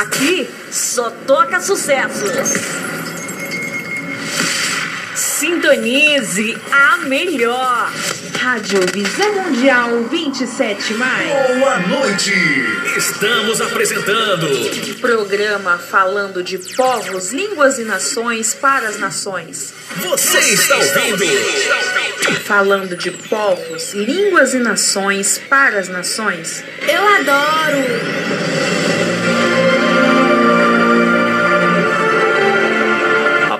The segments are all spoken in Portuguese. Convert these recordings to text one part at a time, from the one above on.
Aqui só toca sucessos. Sintonize a melhor. Rádio Visão Mundial 27 mais. Boa noite. Estamos apresentando programa falando de povos, línguas e nações para as nações. Você está ouvindo? Falando de povos, línguas e nações para as nações. Eu adoro.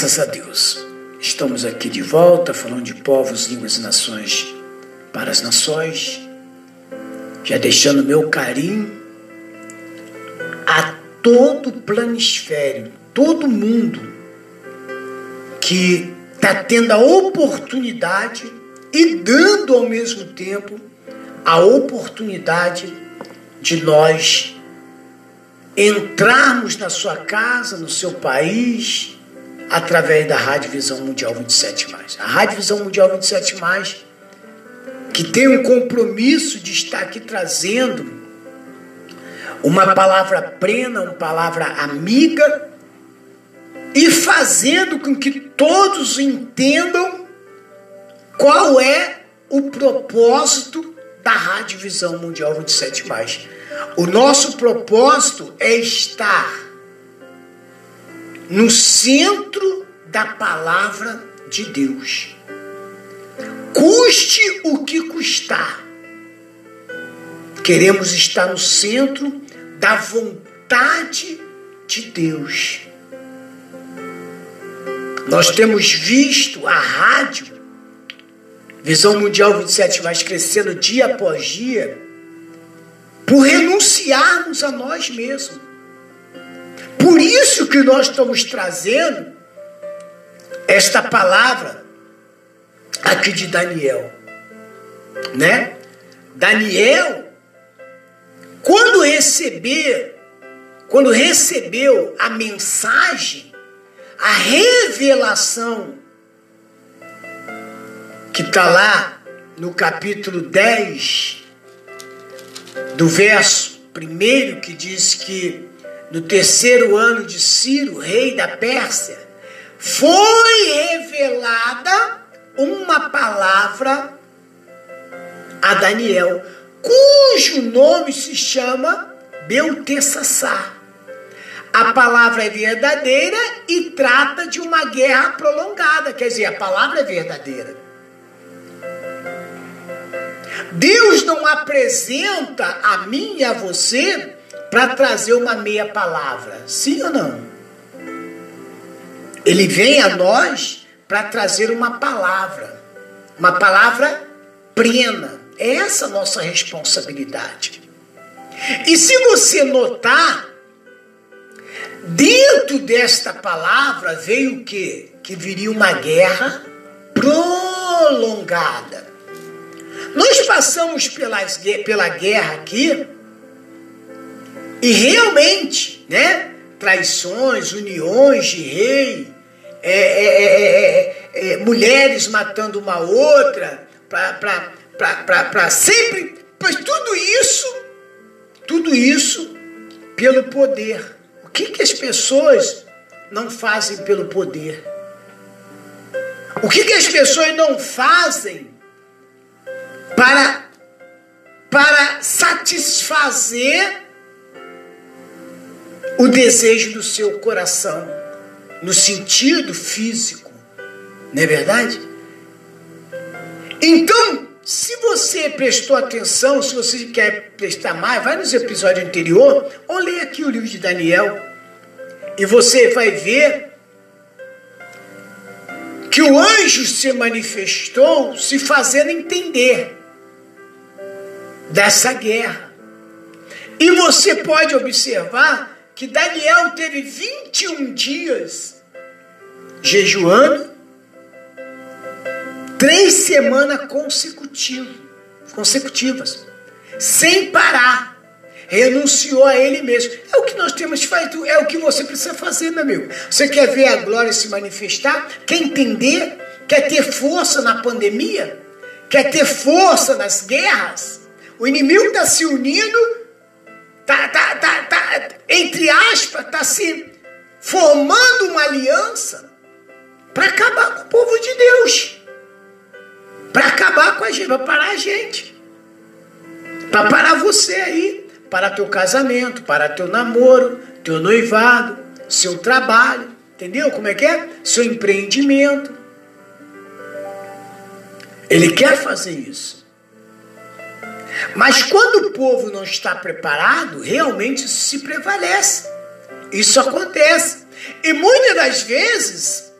Graças a Deus, estamos aqui de volta falando de povos, línguas e nações para as nações, já deixando meu carinho a todo o planisfério, todo mundo que está tendo a oportunidade e dando ao mesmo tempo a oportunidade de nós entrarmos na sua casa, no seu país, através da Rádio Visão Mundial 27. A Rádio Visão Mundial 27, que tem um compromisso de estar aqui trazendo uma palavra plena, uma palavra amiga e fazendo com que todos entendam qual é o propósito da Rádio Visão Mundial 27. O nosso propósito é estar no centro da palavra de Deus. Custe o que custar. Queremos estar no centro da vontade de Deus. Nós temos visto a rádio, Visão Mundial 27 mais crescendo dia após dia, por renunciarmos a nós mesmos. Por isso que nós estamos trazendo esta palavra aqui de Daniel, né? Daniel, quando receber, quando recebeu a mensagem, a revelação que está lá no capítulo 10, do verso primeiro, que diz que no terceiro ano de Ciro, rei da Pérsia, foi revelada uma palavra a Daniel, cujo nome se chama Beltessassar. A palavra é verdadeira e trata de uma guerra prolongada, quer dizer, a palavra é verdadeira. Deus não apresenta a mim e a você para trazer uma meia palavra. Sim ou não? Ele vem a nós para trazer uma palavra, uma palavra plena. É essa a nossa responsabilidade. E se você notar, dentro desta palavra veio o quê? Que viria uma guerra prolongada. Nós passamos pelas, pela guerra aqui e realmente, né? Traições, uniões de rei, é, é, é, mulheres matando uma outra, para sempre. Mas tudo isso, tudo isso pelo poder. O que, que as pessoas não fazem pelo poder? O que, que as pessoas não fazem para, para satisfazer o desejo do seu coração, no sentido físico, não é verdade? Então, se você prestou atenção, se você quer prestar mais, vai nos episódios anterior ou leia aqui o livro de Daniel e você vai ver que o anjo se manifestou se fazendo entender dessa guerra. E você pode observar que Daniel teve 21 dias jejuando, três semanas consecutivas, consecutivas, sem parar. Renunciou a ele mesmo. É o que nós temos feito, é o que você precisa fazer, meu amigo. Você quer ver a glória se manifestar? Quer entender? Quer ter força na pandemia? Quer ter força nas guerras? O inimigo está se unindo, tá, tá, tá, tá, entre aspas, está se formando uma aliança para acabar com o povo de Deus. Para acabar com a gente, para parar a gente. Para parar você aí. Para teu casamento, para teu namoro, teu noivado, seu trabalho. Entendeu como é que é? Seu empreendimento. Ele quer fazer isso. Mas quando o povo não está preparado, realmente isso se prevalece. Isso acontece. E muitas das vezes,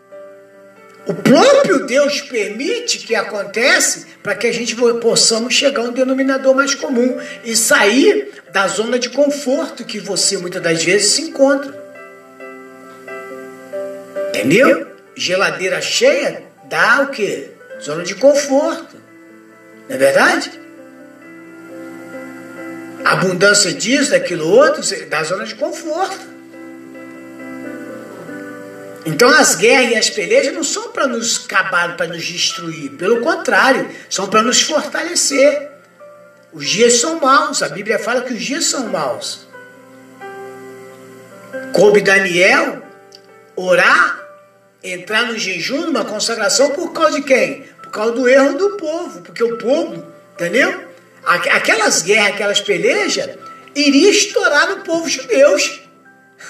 o próprio Deus permite que aconteça para que a gente possamos chegar a um denominador mais comum e sair da zona de conforto que você muitas das vezes se encontra. Entendeu? Geladeira cheia dá o quê? Zona de conforto. Não é verdade? Abundância disso, daquilo outro, dá zona de conforto. Então as guerras e as pelejas não são para nos acabar, para nos destruir. Pelo contrário, são para nos fortalecer. Os dias são maus, a Bíblia fala que os dias são maus. Coube Daniel orar, entrar no jejum, numa consagração, por causa de quem? Por causa do erro do povo, porque o povo, entendeu? Aquelas guerras, aquelas pelejas, iria estourar no povo judeus.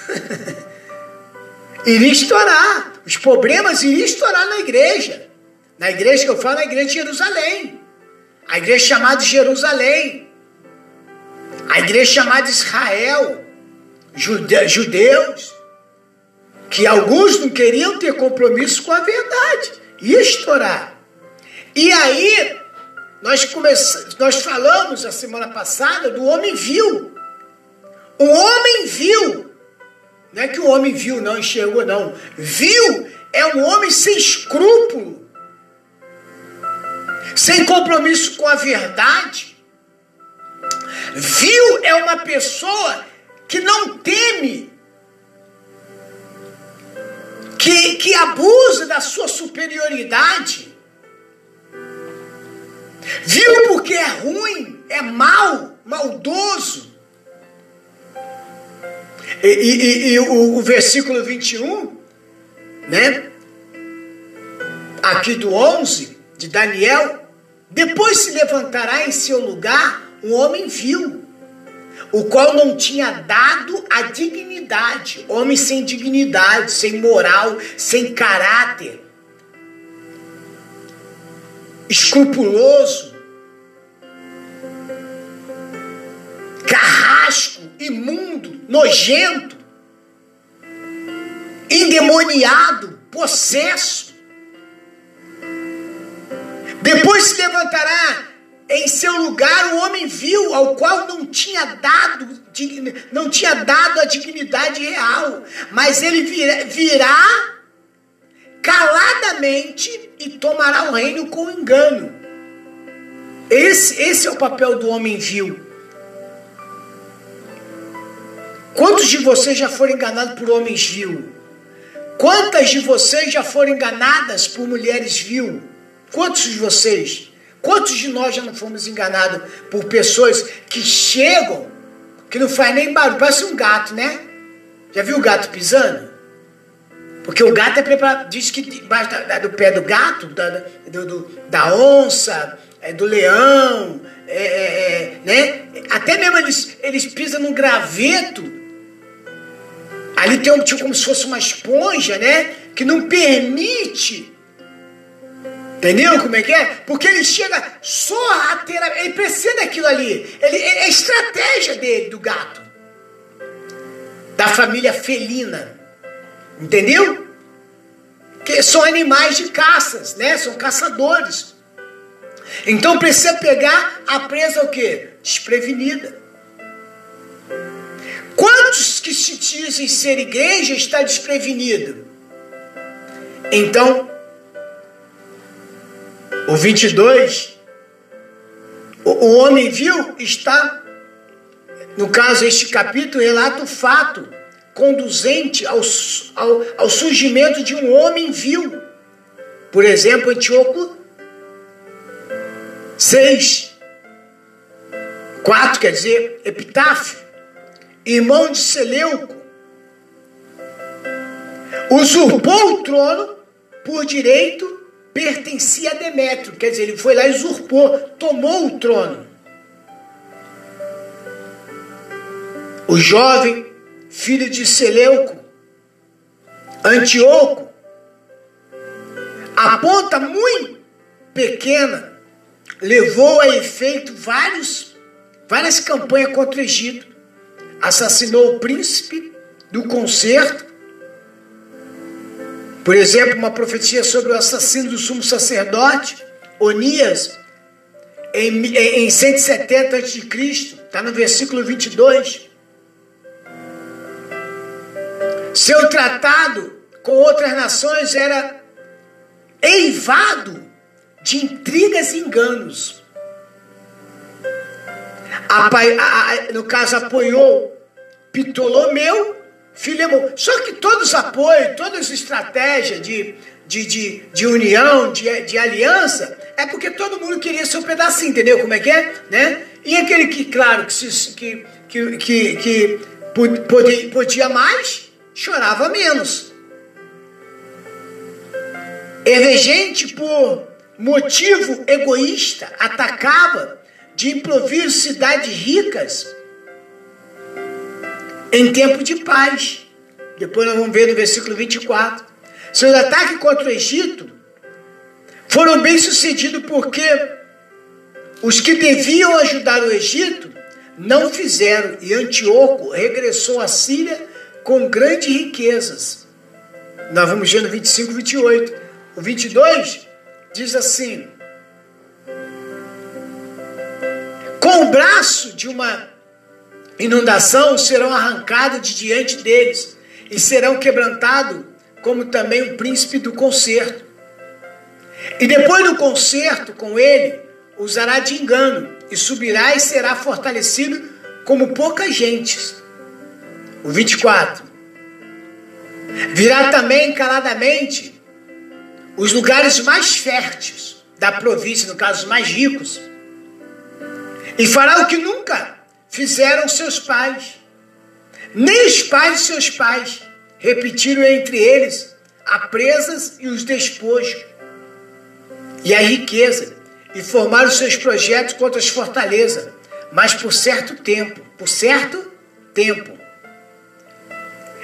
iria estourar. Os problemas iriam estourar na igreja. Na igreja que eu falo, na igreja de Jerusalém. A igreja chamada Jerusalém. A igreja chamada Israel. Jude judeus. Que alguns não queriam ter compromisso com a verdade. Ia estourar. E aí, nós, começamos, nós falamos a semana passada do homem viu. O homem viu não é que o homem viu, não enxergou, não. Viu é um homem sem escrúpulo, sem compromisso com a verdade. Viu é uma pessoa que não teme, que, que abusa da sua superioridade. Viu porque é ruim, é mal, maldoso. E, e, e o, o, versículo 21, né? Aqui do 11, de Daniel. Depois se levantará em seu lugar um homem vil, o qual não tinha dado a dignidade. Homem sem dignidade, sem moral, sem caráter. Escrupuloso. Carrasco, imundo nojento, endemoniado, possesso. Depois se levantará em seu lugar o homem vil, ao qual não tinha dado, não tinha dado a dignidade real, mas ele virá, virá caladamente e tomará o reino com engano. Esse, esse é o papel do homem vil. Quantos de vocês já foram enganados por homens vil? Quantas de vocês já foram enganadas por mulheres vil? Quantos de vocês? Quantos de nós já não fomos enganados por pessoas que chegam, que não faz nem barulho, parece um gato, né? Já viu o gato pisando? Porque o gato é preparado, diz que debaixo do pé do gato, da, do, do, da onça, é, do leão, é, é, é, né? Até mesmo eles, eles pisam num graveto Ali tem um tipo como se fosse uma esponja, né? Que não permite. Entendeu como é que é? Porque ele chega só a ter. Ele precisa daquilo ali. Ele, é a estratégia dele, do gato. Da família felina. Entendeu? que são animais de caças, né? São caçadores. Então precisa pegar a presa o quê? Desprevenida. Quantos que se dizem ser igreja está desprevenido? Então, o 22, o, o homem viu está, no caso este capítulo relata o fato conduzente ao, ao, ao surgimento de um homem vil. Por exemplo, Antíoco 6, 4 quer dizer, Epitáfio, irmão de Seleuco, usurpou o trono por direito, pertencia a Demétrio, quer dizer, ele foi lá e usurpou, tomou o trono. O jovem filho de Seleuco, Antíoco, a ponta muito pequena levou a efeito vários, várias campanhas contra o Egito. Assassinou o príncipe do concerto. Por exemplo, uma profecia sobre o assassino do sumo sacerdote, Onias, em, em 170 a.C., está no versículo 22. Seu tratado com outras nações era eivado de intrigas e enganos. no caso, apoiou Ptolomeu, Filemão. Só que todos os apoios, todas as estratégias de, de, de, de união, de, de aliança, é porque todo mundo queria seu pedacinho, entendeu como é que é? Né? E aquele que, claro, que, que, que, que, podia mais, chorava menos. Emergente por motivo egoísta, atacava de improviso cidades ricas em tempo de paz. Depois nós vamos ver no versículo 24. Seus ataques contra o Egito foram bem sucedidos porque os que deviam ajudar o Egito não fizeram e Antíoco regressou à Síria com grandes riquezas. Nós vamos ver no 25 e 28. O 22 diz assim: Com o braço de uma inundação serão arrancados de diante deles e serão quebrantados, como também o príncipe do concerto. E depois do concerto com ele, usará de engano e subirá e será fortalecido como poucas gentes o 24. Virá também caladamente os lugares mais férteis da província, no caso, os mais ricos, e fará o que nunca fizeram seus pais, nem os pais de seus pais repetiram entre eles a presas e os despojos e a riqueza, e formaram seus projetos contra as fortalezas, mas por certo tempo, por certo tempo,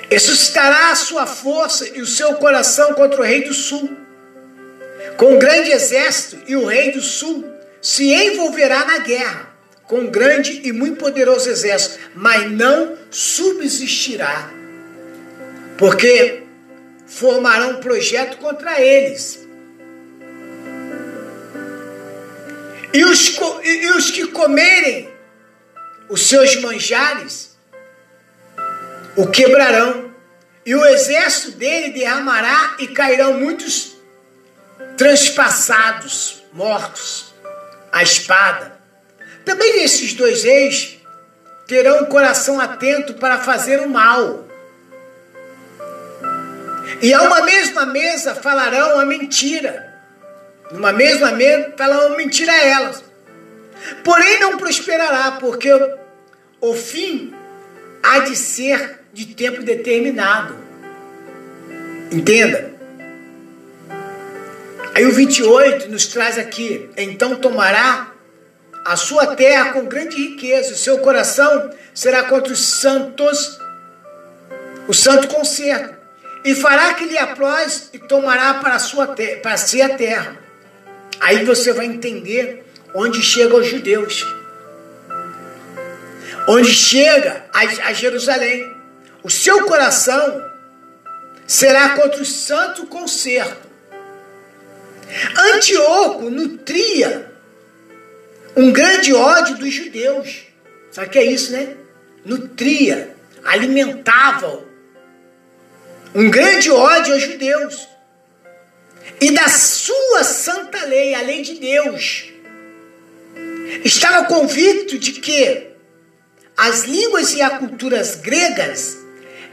e suscitará a sua força e o seu coração contra o rei do sul. Com um grande exército, e o rei do sul se envolverá na guerra, com um grande e muito poderoso exército, mas não subsistirá, porque formarão um projeto contra eles. E os, e os que comerem os seus manjares o quebrarão, e o exército dele derramará e cairão muitos transpassados, mortos, a espada. Também esses dois reis terão um coração atento para fazer o mal. E a uma mesma mesa falarão a mentira. Numa mesma mesa falarão mentira a elas. Porém não prosperará, porque o fim há de ser de tempo determinado. Entenda? Aí o 28 nos traz aqui: então tomará a sua terra com grande riqueza, o seu coração será contra os santos, o santo concerto, e fará que lhe após e tomará para, sua para si a terra. Aí você vai entender onde chegam os judeus, onde chega a, a Jerusalém. O seu coração será contra o santo concerto. Antíoco nutria um grande ódio dos judeus. Sabe o que é isso, né? Nutria, alimentava um grande ódio aos judeus. E da sua santa lei, a lei de Deus, estava convicto de que as línguas e as culturas gregas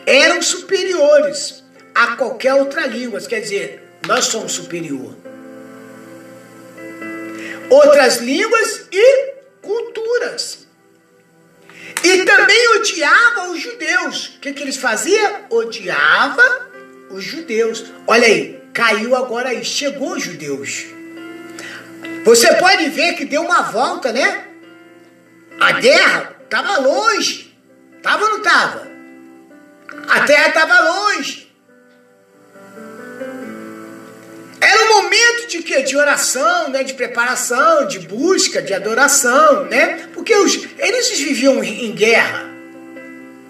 eram superiores a qualquer outra língua. Quer dizer, nós somos superior. Outras línguas e culturas. E também odiava os judeus. O que, que eles faziam? Odiava os judeus. Olha aí, caiu agora aí, chegou os judeus. Você pode ver que deu uma volta, né? A guerra estava longe. Estava ou não estava? A terra estava longe. Era um momento de quê? De oração, né? de preparação, de busca, de adoração, né? Porque os, eles viviam em guerra.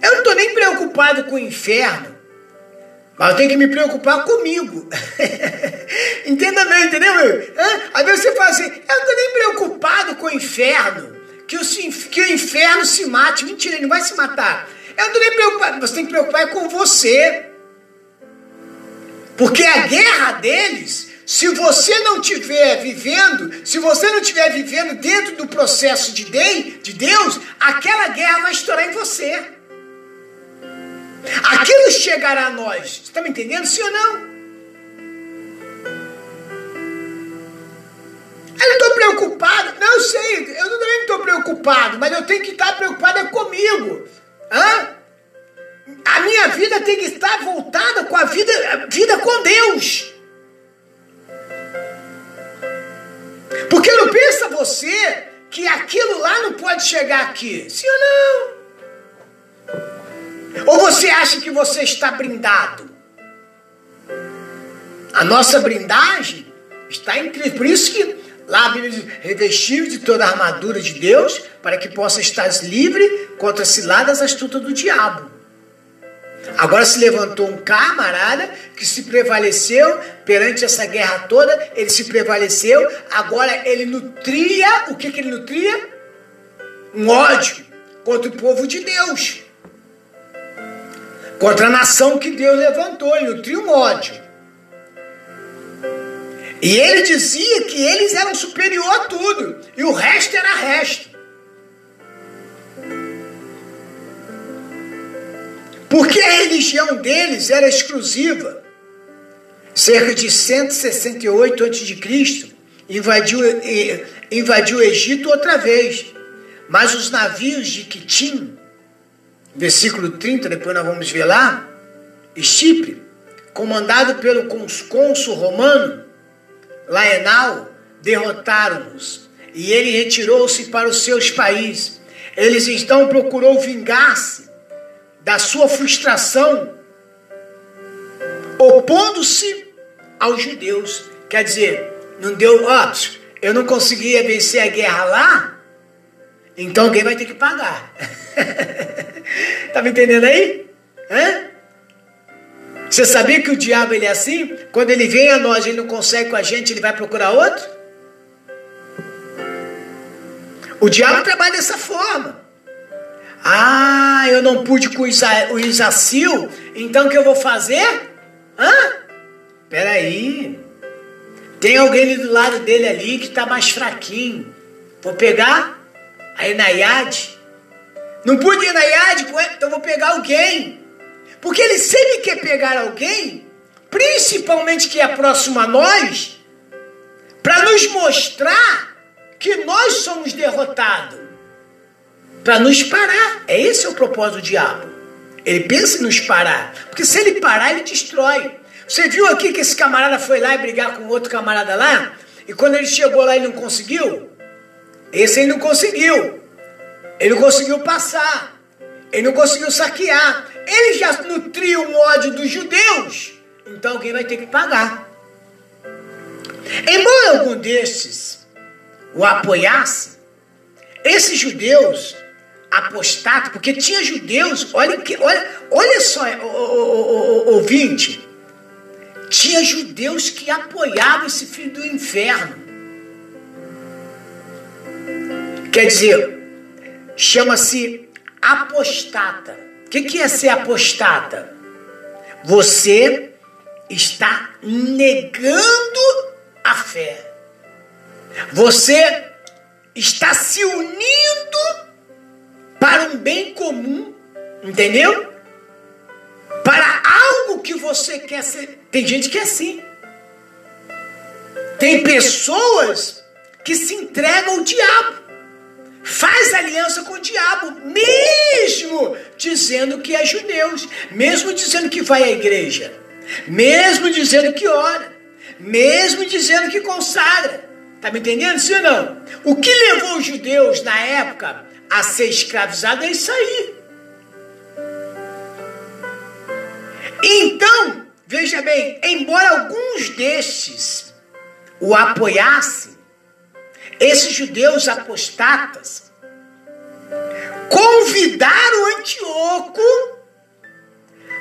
Eu não estou nem preocupado com o inferno. Mas eu tenho que me preocupar comigo. Entenda bem, entendeu? Às vezes você fala assim, eu não estou nem preocupado com o inferno. Que o, que o inferno se mate. Mentira, ele não vai se matar. Eu não estou nem preocupado. Você tem que preocupar com você. Porque a guerra deles, se você não estiver vivendo, se você não estiver vivendo dentro do processo de Deus, aquela guerra vai estourar em você. Aquilo chegará a nós. Você está me entendendo? Sim ou não? Eu não estou preocupado. Não, sei. Eu também não estou preocupado. Mas eu tenho que estar preocupado comigo. Hã? A minha vida tem que estar voltada com a vida, a vida com Deus. Porque não pensa você que aquilo lá não pode chegar aqui. Sim ou não? Ou você acha que você está brindado? A nossa brindagem está em Cristo. Por isso que lá a Bíblia diz, de toda a armadura de Deus, para que possa estar livre contra as ciladas astutas do diabo. Agora se levantou um camarada que se prevaleceu perante essa guerra toda, ele se prevaleceu, agora ele nutria, o que, que ele nutria? Um ódio contra o povo de Deus contra a nação que Deus levantou, ele nutria um ódio. E ele dizia que eles eram superior a tudo, e o resto era resto. Porque a religião deles era exclusiva. Cerca de 168 a.C., invadiu, invadiu o Egito outra vez. Mas os navios de Quitim versículo 30, depois nós vamos ver lá, Chipre, comandado pelo cônsul romano, Laenal, derrotaram-nos e ele retirou-se para os seus países. Eles então procurou vingar-se da sua frustração, opondo-se aos judeus. Quer dizer, não deu, ó, eu não conseguia vencer a guerra lá, então alguém vai ter que pagar. tá me entendendo aí? Hã? Você sabia que o diabo ele é assim? Quando ele vem a nós ele não consegue com a gente, ele vai procurar outro? O diabo trabalha dessa forma. Ah, eu não pude com o, Isa, o Isacil, então o que eu vou fazer? Hã? Peraí. Tem alguém ali do lado dele ali que está mais fraquinho. Vou pegar a Enaiade. Não pude ir na Iade com ele, então vou pegar alguém. Porque ele sempre quer pegar alguém, principalmente que é próximo a nós, para nos mostrar que nós somos derrotados. Para nos parar. É esse o propósito do diabo. Ele pensa em nos parar. Porque se ele parar, ele destrói. Você viu aqui que esse camarada foi lá e brigar com outro camarada lá? E quando ele chegou lá, ele não conseguiu? Esse ele não conseguiu. Ele não conseguiu passar. Ele não conseguiu saquear. Ele já nutriu o ódio dos judeus. Então alguém vai ter que pagar. Embora algum desses o apoiasse, esses judeus apostados, porque tinha judeus, olha, que, olha, olha só, o, ouvinte, tinha judeus que apoiavam esse filho do inferno. Quer dizer, chama-se apostata. Que, que é ser apostata? Você está negando a fé. Você está se unindo para um bem comum, entendeu? Para algo que você quer ser. Tem gente que é assim. Tem pessoas que se entregam ao diabo. Faz aliança com o diabo, mesmo dizendo que é judeus, mesmo dizendo que vai à igreja, mesmo dizendo que ora, mesmo dizendo que consagra. Tá me entendendo, sim ou não? O que levou os judeus na época a ser escravizados é isso aí. Então, veja bem, embora alguns destes o apoiassem, esses judeus apostatas convidaram Antíoco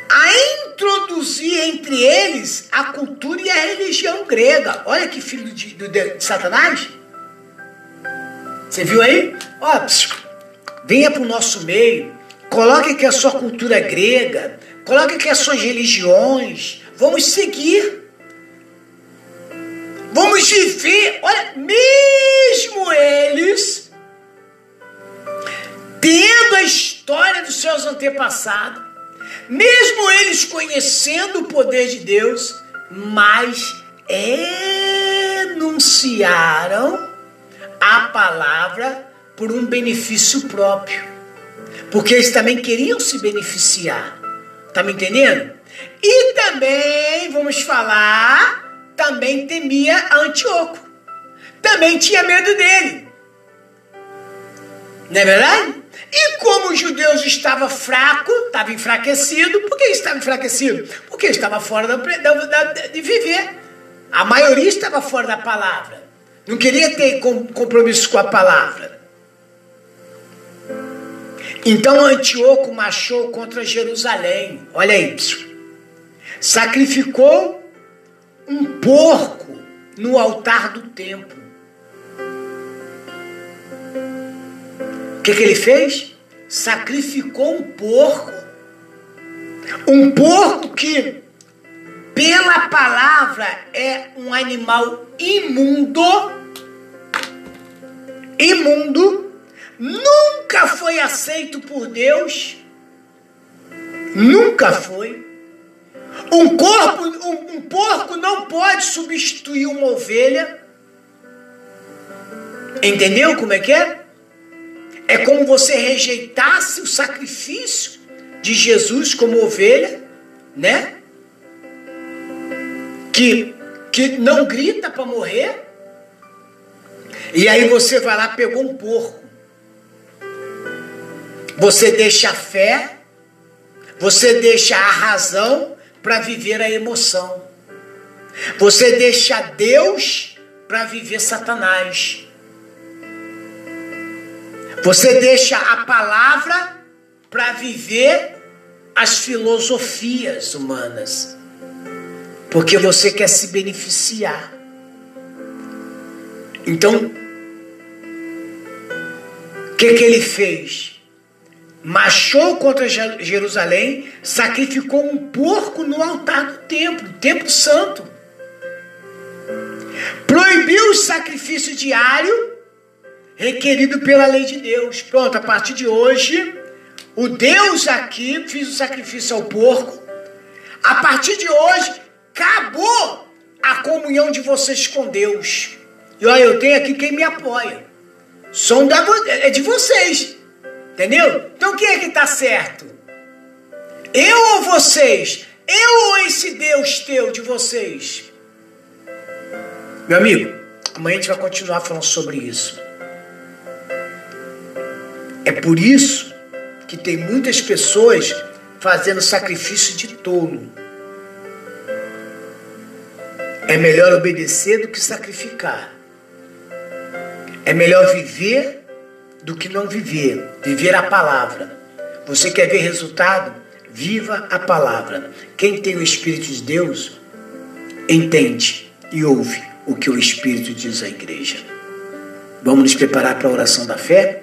a introduzir entre eles a cultura e a religião grega. Olha que filho de, de, de Satanás. Você viu aí? Ó, venha para o nosso meio, coloque aqui a sua cultura grega, coloque aqui as suas religiões, vamos seguir. Vamos viver, olha, mesmo eles tendo a história dos seus antepassados, mesmo eles conhecendo o poder de Deus, mas enunciaram a palavra por um benefício próprio. Porque eles também queriam se beneficiar. Tá me entendendo? E também vamos falar também temia Antíoco. Também tinha medo dele. Não é verdade? E como os judeus estavam fracos, estava enfraquecido, por que estava enfraquecido? Porque estava fora da, da, de viver. A maioria estava fora da palavra. Não queria ter compromisso com a palavra. Então Antíoco marchou contra Jerusalém. Olha aí. Sacrificou um porco no altar do templo. Que, que ele fez? Sacrificou um porco. Um porco que, pela palavra, é um animal imundo. Imundo. Nunca foi aceito por Deus. Nunca foi. Um corpo, um, um porco não pode substituir uma ovelha. Entendeu como é que é? É como você rejeitasse o sacrifício de Jesus como ovelha, né? Que, que não grita para morrer. E aí você vai lá, pegou um porco. Você deixa a fé, você deixa a razão para viver a emoção. Você deixa Deus para viver Satanás. Você deixa a palavra para viver as filosofias humanas. Porque você quer se beneficiar. Então, o que, que ele fez? marchou contra Jerusalém, sacrificou um porco no altar do templo, templo santo. Proibiu o sacrifício diário requerido pela lei de Deus. Pronto, a partir de hoje, o Deus aqui fez o sacrifício ao porco. A partir de hoje, acabou a comunhão de vocês com Deus. E olha, eu tenho aqui quem me apoia. Som da, é de vocês. Entendeu? Então quem é que está certo? Eu ou vocês? Eu ou esse Deus teu de vocês? Meu amigo, amanhã a gente vai continuar falando sobre isso. É por isso que tem muitas pessoas fazendo sacrifício de tolo. É melhor obedecer do que sacrificar. É melhor viver do que não viver. Viver a palavra. Você quer ver resultado? Viva a palavra. Quem tem o Espírito de Deus, entende e ouve o que o Espírito diz à igreja. Vamos nos preparar para a oração da fé?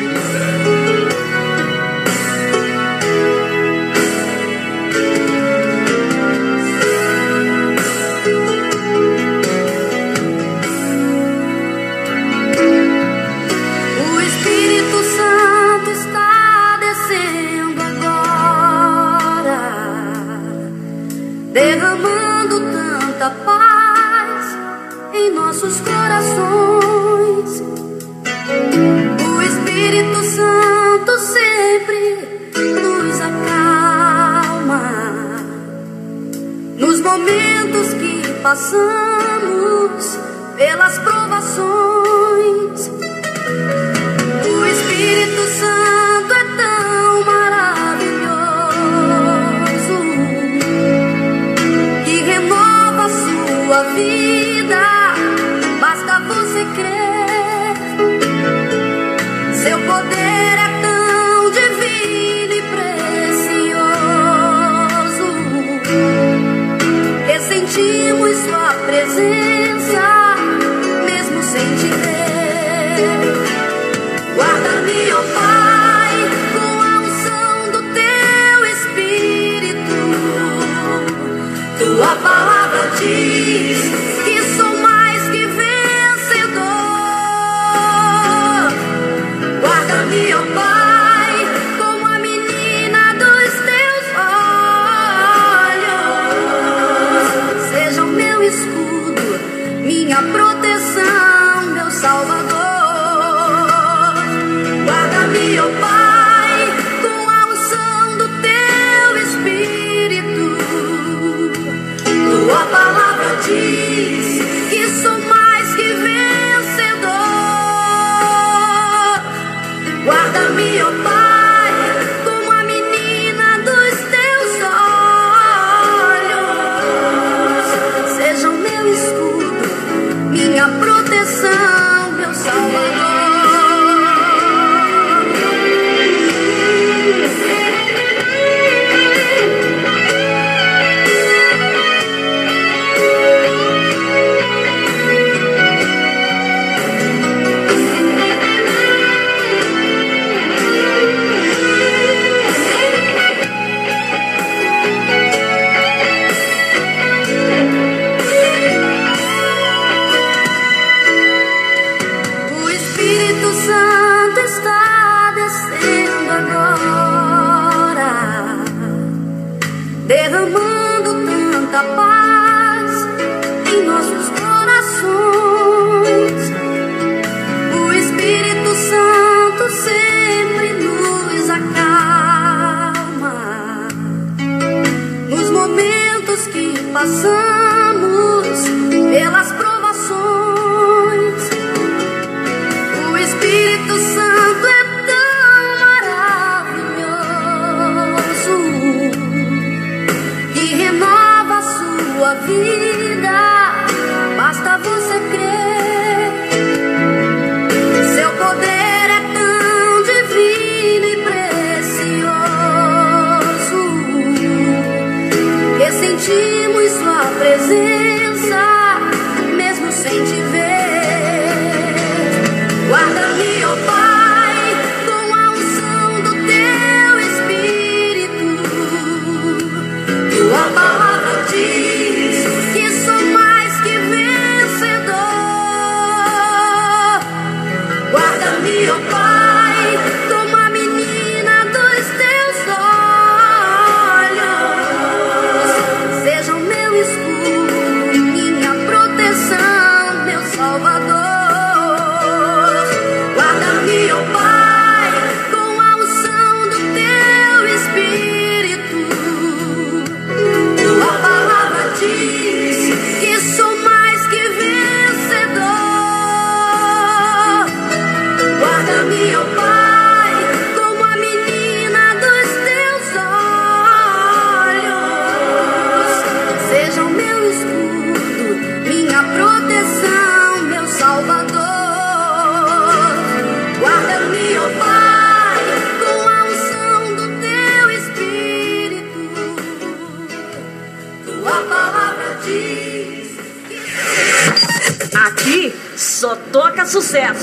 derramando tanta paz em nossos corações. O Espírito Santo sempre nos acalma nos momentos que passamos sentimos sua presença.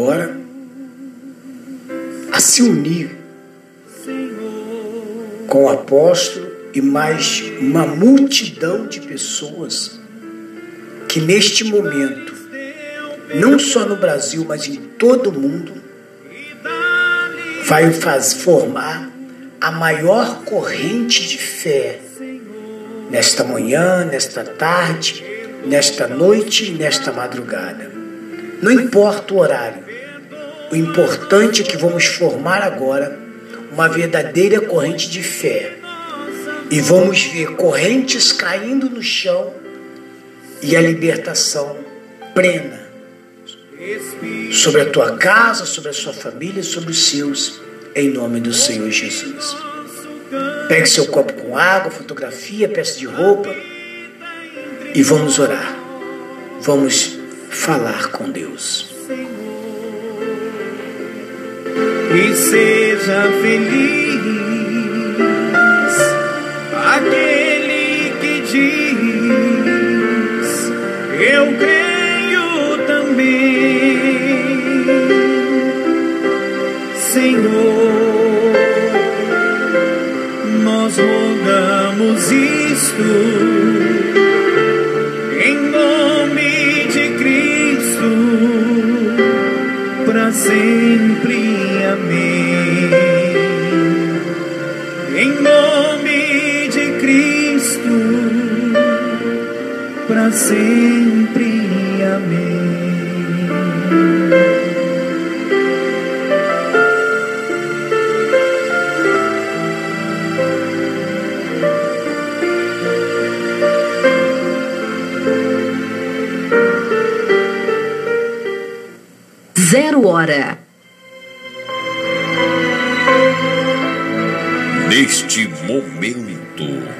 Agora a se unir com o apóstolo e mais uma multidão de pessoas que neste momento, não só no Brasil, mas em todo o mundo, vai formar a maior corrente de fé nesta manhã, nesta tarde, nesta noite nesta madrugada. Não importa o horário, o importante é que vamos formar agora uma verdadeira corrente de fé. E vamos ver correntes caindo no chão e a libertação plena sobre a tua casa, sobre a sua família, sobre os seus, em nome do Senhor Jesus. Pegue seu copo com água, fotografia, peça de roupa e vamos orar. Vamos falar com Deus. E seja feliz aquele que diz: Eu creio também, Senhor. Nós rogamos isto em nome de Cristo para sempre. Cristo, para sempre. Amém. Zero hora. Neste momento,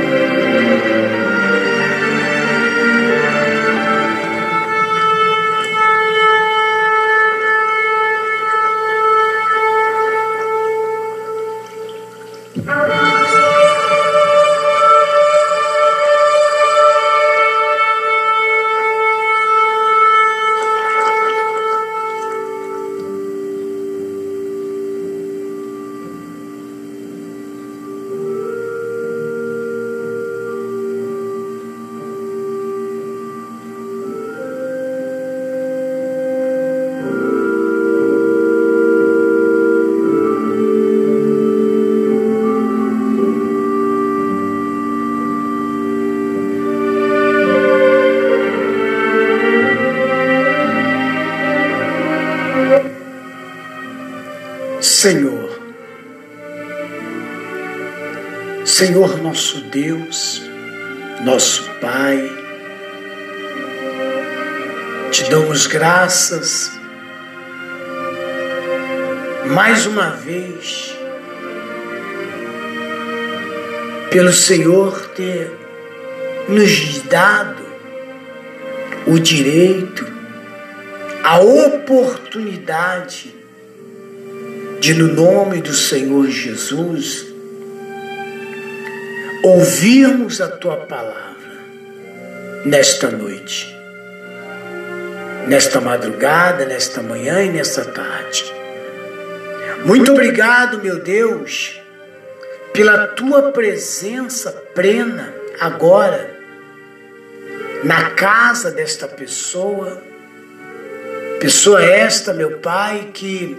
Senhor nosso Deus, nosso Pai, te damos graças mais uma vez pelo Senhor ter nos dado o direito, a oportunidade de, no nome do Senhor Jesus, ouvirmos a tua palavra nesta noite, nesta madrugada, nesta manhã e nesta tarde. Muito obrigado, meu Deus, pela tua presença plena agora na casa desta pessoa. Pessoa esta, meu Pai, que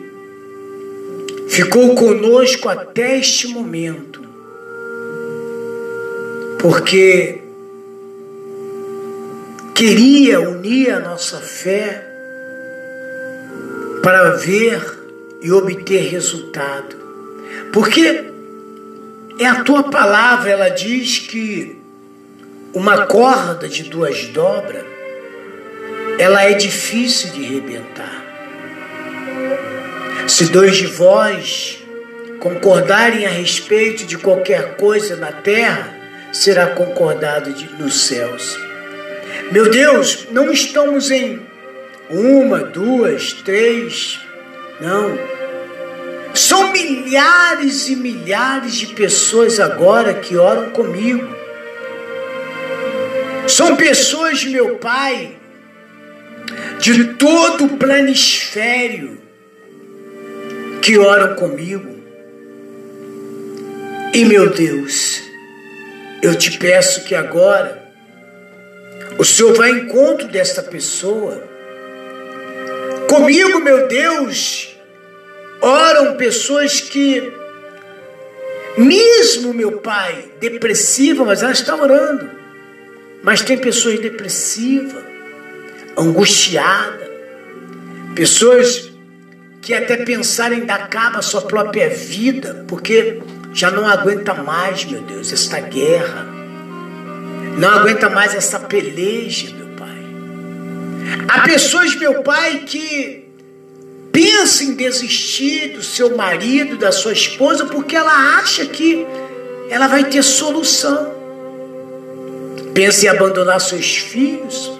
ficou conosco até este momento, porque queria unir a nossa fé para ver e obter resultado. Porque é a tua palavra, ela diz que uma corda de duas dobras, ela é difícil de rebentar. Se dois de vós concordarem a respeito de qualquer coisa na terra, será concordado de, nos céus. Meu Deus, não estamos em uma, duas, três, não. São milhares e milhares de pessoas agora que oram comigo. São pessoas, meu Pai, de todo o planisfério que oram comigo. E meu Deus, eu te peço que agora o Senhor vá ao encontro desta pessoa. Comigo, meu Deus, oram pessoas que, mesmo meu Pai, depressiva, mas ela está orando. Mas tem pessoas depressivas, angustiadas, pessoas que até pensarem em dar cabo à sua própria vida, porque já não aguenta mais, meu Deus, esta guerra. Não aguenta mais essa peleja, meu Pai. Há pessoas, meu Pai, que pensam em desistir do seu marido, da sua esposa, porque ela acha que ela vai ter solução. Pensa em abandonar seus filhos,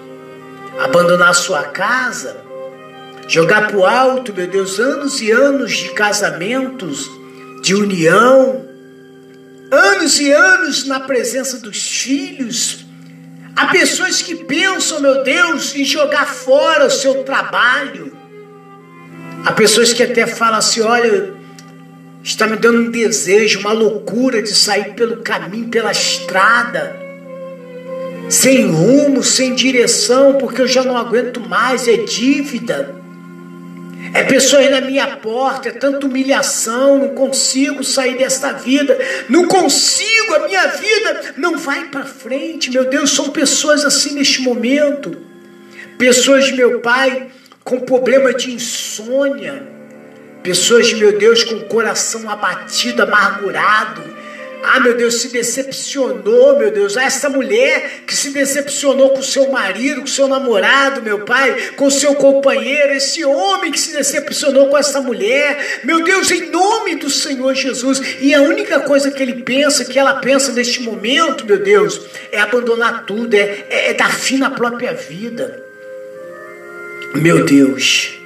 abandonar sua casa, jogar para o alto, meu Deus, anos e anos de casamentos, de união, anos e anos na presença dos filhos. Há pessoas que pensam, meu Deus, em jogar fora o seu trabalho. Há pessoas que até falam assim: olha, está me dando um desejo, uma loucura de sair pelo caminho, pela estrada, sem rumo, sem direção, porque eu já não aguento mais, é dívida. É pessoas na minha porta, é tanta humilhação, não consigo sair desta vida, não consigo, a minha vida não vai para frente. Meu Deus, são pessoas assim neste momento. Pessoas, meu Pai, com problema de insônia. Pessoas, meu Deus, com o coração abatido, amargurado ah, meu Deus, se decepcionou, meu Deus. Ah, essa mulher que se decepcionou com seu marido, com seu namorado, meu pai, com seu companheiro, esse homem que se decepcionou com essa mulher, meu Deus, em nome do Senhor Jesus. E a única coisa que ele pensa, que ela pensa neste momento, meu Deus, é abandonar tudo, é, é, é dar fim na própria vida. Meu Deus.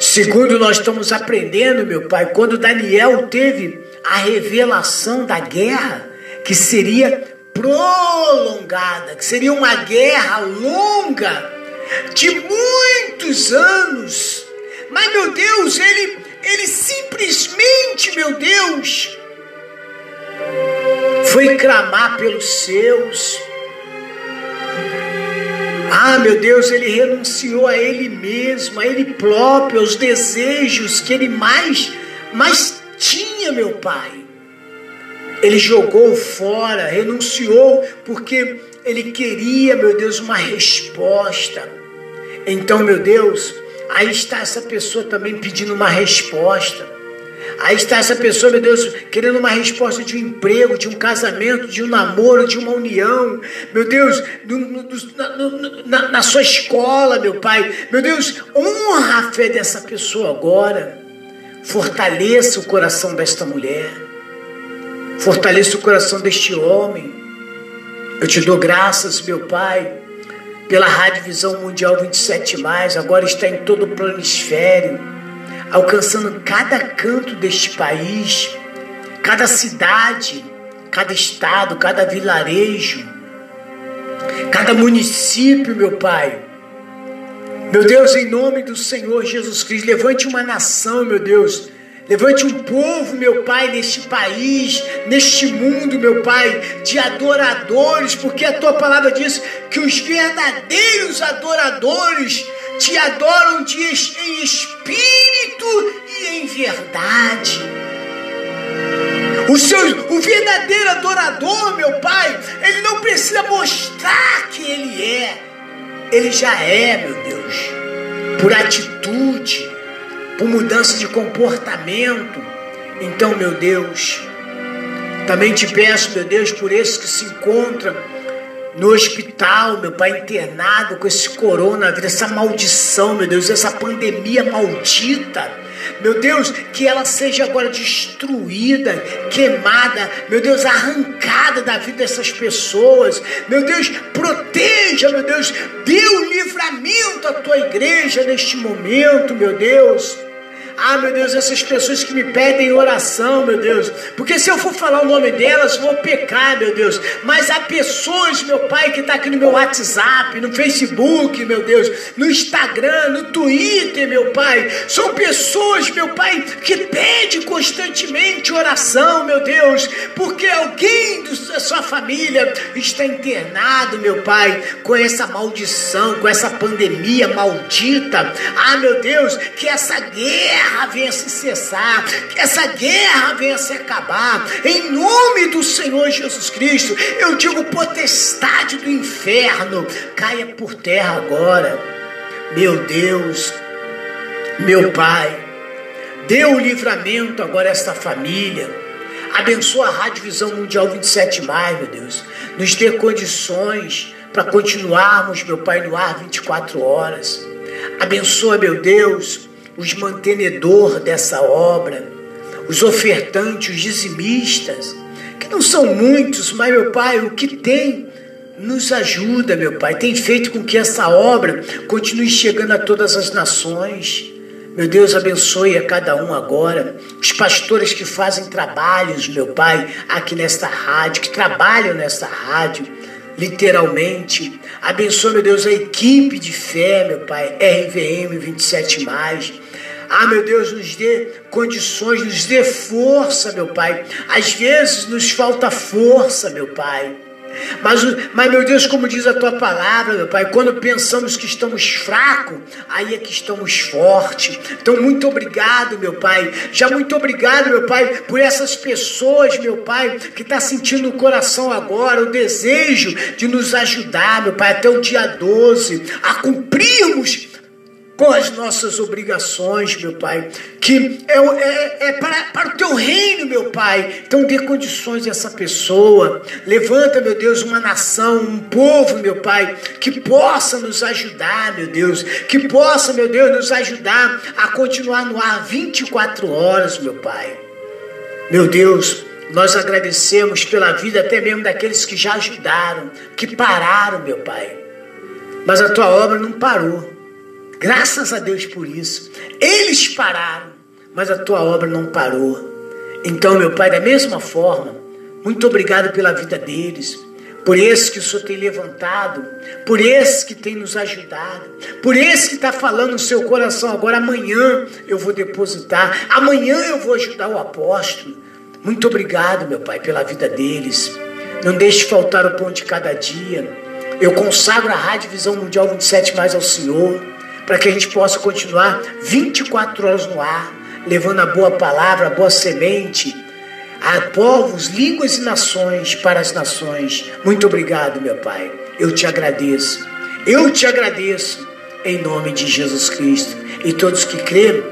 Segundo nós estamos aprendendo, meu pai, quando Daniel teve a revelação da guerra, que seria prolongada, que seria uma guerra longa, de muitos anos. Mas, meu Deus, ele, ele simplesmente, meu Deus, foi clamar pelos seus. Ah, meu Deus, ele renunciou a ele mesmo, a ele próprio, aos desejos que ele mais, mais tinha, meu pai. Ele jogou fora, renunciou, porque ele queria, meu Deus, uma resposta. Então, meu Deus, aí está essa pessoa também pedindo uma resposta. Aí está essa pessoa, meu Deus, querendo uma resposta de um emprego, de um casamento, de um namoro, de uma união. Meu Deus, na, na, na sua escola, meu Pai. Meu Deus, honra a fé dessa pessoa agora. Fortaleça o coração desta mulher. Fortaleça o coração deste homem. Eu te dou graças, meu Pai, pela Rádio Visão Mundial 27, agora está em todo o planisfério, alcançando cada canto deste país, cada cidade, cada estado, cada vilarejo, cada município, meu Pai. Meu Deus, em nome do Senhor Jesus Cristo, levante uma nação, meu Deus. Levante um povo, meu Pai, neste país, neste mundo, meu Pai, de adoradores, porque a tua palavra diz que os verdadeiros adoradores te adoram de, em espírito e em verdade. O, seu, o verdadeiro adorador, meu Pai, ele não precisa mostrar que ele é, ele já é, meu Deus, por atitude, por mudança de comportamento. Então, meu Deus, também te peço, meu Deus, por esses que se encontram no hospital, meu pai, internado com esse coronavírus, essa maldição, meu Deus, essa pandemia maldita. Meu Deus, que ela seja agora destruída, queimada, meu Deus, arrancada da vida dessas pessoas. Meu Deus, proteja, meu Deus, dê o livramento à tua igreja neste momento, meu Deus. Ah, meu Deus, essas pessoas que me pedem oração, meu Deus. Porque se eu for falar o nome delas, vou pecar, meu Deus. Mas há pessoas, meu Pai, que está aqui no meu WhatsApp, no Facebook, meu Deus, no Instagram, no Twitter, meu Pai. São pessoas, meu Pai, que pedem constantemente oração, meu Deus. Porque alguém da sua família está internado, meu Pai, com essa maldição, com essa pandemia maldita. Ah, meu Deus, que essa guerra guerra venha se cessar, que essa guerra venha se acabar, em nome do Senhor Jesus Cristo. Eu digo potestade do inferno, caia por terra agora, meu Deus, meu Pai, dê o livramento agora a esta família. Abençoa a Rádio Visão Mundial 27, meu Deus. Nos dê condições para continuarmos, meu Pai, no ar 24 horas. Abençoa, meu Deus, os mantenedor dessa obra, os ofertantes, os dizimistas, que não são muitos, mas meu Pai, o que tem nos ajuda, meu Pai, tem feito com que essa obra continue chegando a todas as nações. Meu Deus, abençoe a cada um agora. Os pastores que fazem trabalhos, meu Pai, aqui nesta rádio, que trabalham nesta rádio, literalmente. Abençoe, meu Deus, a equipe de fé, meu Pai, RVM 27. Ah, meu Deus, nos dê condições, nos dê força, meu Pai. Às vezes nos falta força, meu Pai. Mas, mas, meu Deus, como diz a tua palavra, meu Pai, quando pensamos que estamos fracos, aí é que estamos fortes. Então, muito obrigado, meu Pai. Já muito obrigado, meu Pai, por essas pessoas, meu Pai, que está sentindo no coração agora o desejo de nos ajudar, meu Pai, até o dia 12, a cumprirmos com as nossas obrigações, meu Pai, que é, é, é para, para o teu reino, meu Pai. Então dê condições a essa pessoa. Levanta, meu Deus, uma nação, um povo, meu Pai, que possa nos ajudar, meu Deus, que possa, meu Deus, nos ajudar a continuar no ar 24 horas, meu Pai. Meu Deus, nós agradecemos pela vida até mesmo daqueles que já ajudaram, que pararam, meu Pai. Mas a tua obra não parou. Graças a Deus por isso. Eles pararam, mas a tua obra não parou. Então, meu Pai, da mesma forma, muito obrigado pela vida deles, por esse que o Senhor tem levantado, por esse que tem nos ajudado, por esse que está falando no seu coração agora. Amanhã eu vou depositar, amanhã eu vou ajudar o apóstolo. Muito obrigado, meu Pai, pela vida deles. Não deixe faltar o pão de cada dia. Eu consagro a Rádio Visão Mundial 27 mais ao Senhor para que a gente possa continuar 24 horas no ar, levando a boa palavra, a boa semente a povos, línguas e nações para as nações. Muito obrigado, meu Pai. Eu te agradeço. Eu te agradeço em nome de Jesus Cristo. E todos que creram,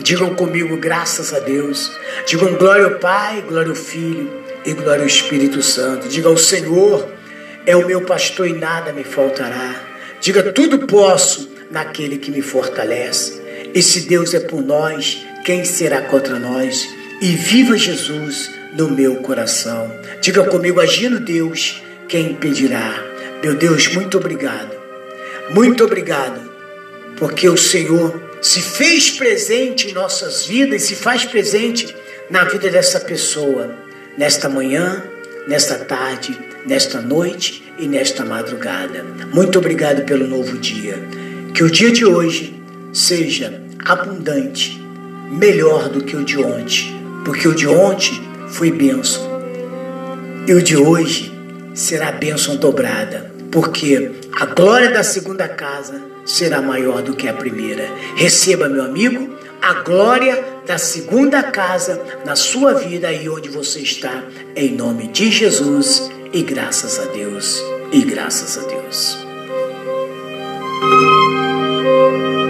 digam comigo graças a Deus. Digam glória ao Pai, glória ao Filho e glória ao Espírito Santo. Diga ao Senhor, é o meu pastor e nada me faltará. Diga tudo posso naquele que me fortalece. E se Deus é por nós, quem será contra nós? E viva Jesus no meu coração. Diga comigo, agindo Deus, quem impedirá? Meu Deus, muito obrigado. Muito obrigado, porque o Senhor se fez presente em nossas vidas se faz presente na vida dessa pessoa, nesta manhã, nesta tarde, nesta noite e nesta madrugada. Muito obrigado pelo novo dia. Que o dia de hoje seja abundante, melhor do que o de ontem, porque o de ontem foi bênção e o de hoje será bênção dobrada, porque a glória da segunda casa será maior do que a primeira. Receba, meu amigo, a glória da segunda casa na sua vida e onde você está, em nome de Jesus, e graças a Deus, e graças a Deus. Música